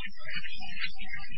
Thank you.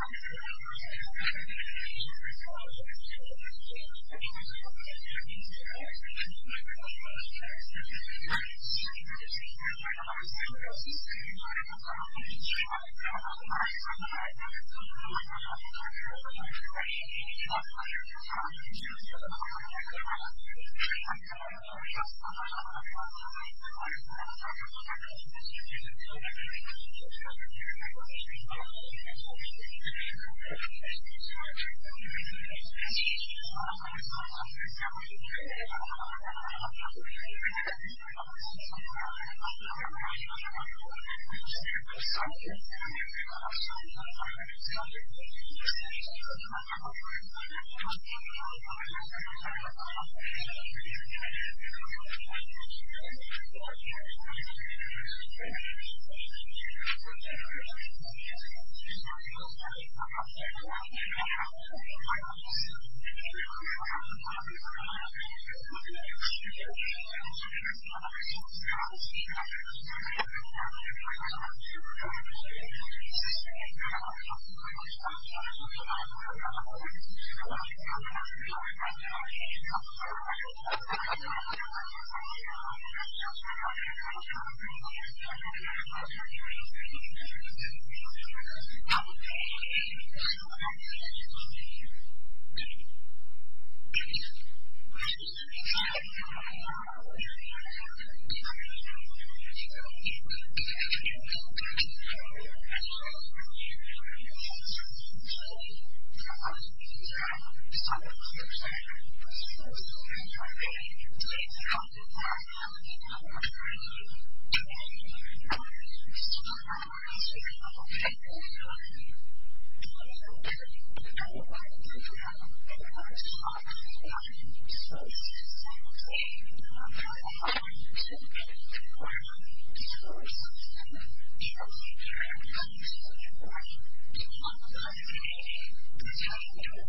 Thank you.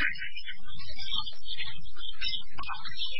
Thank you.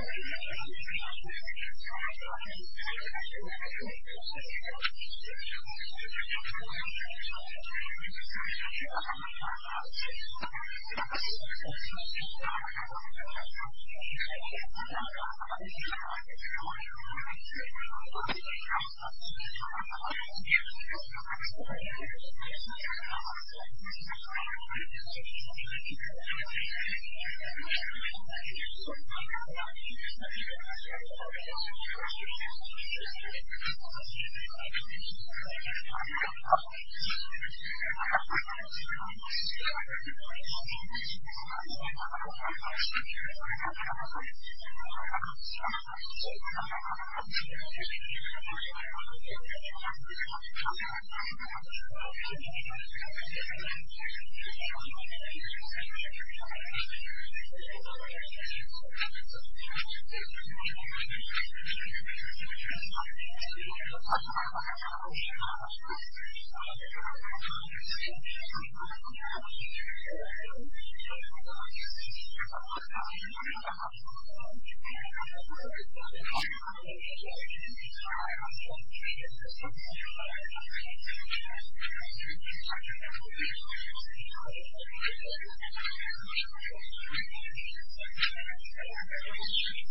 Thank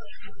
you.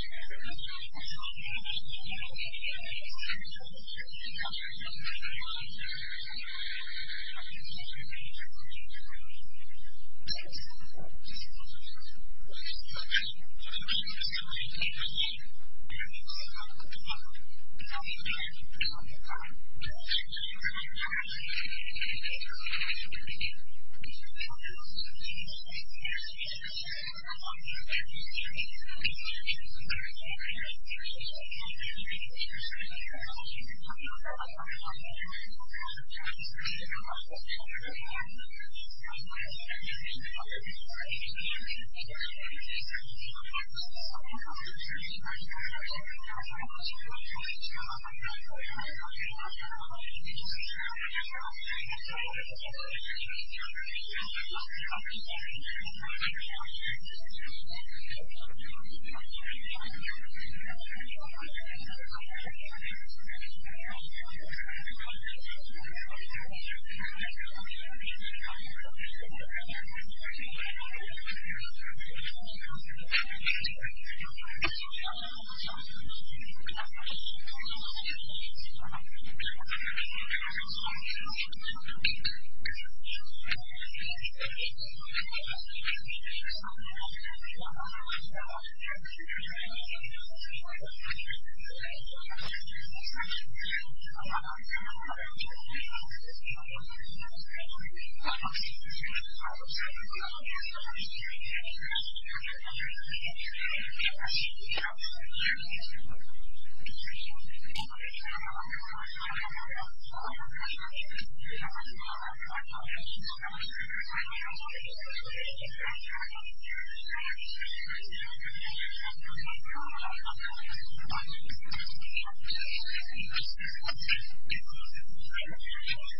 looking at. Thank you.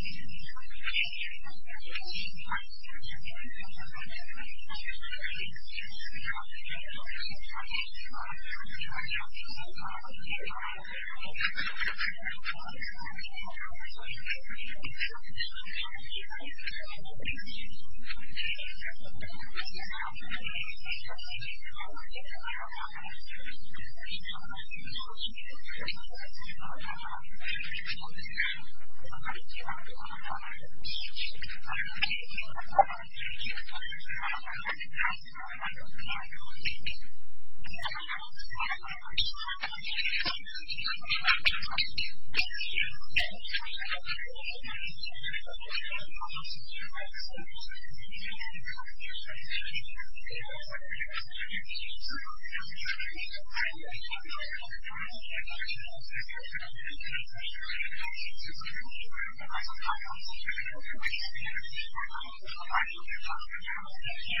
Thank you.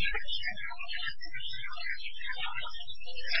Thank you.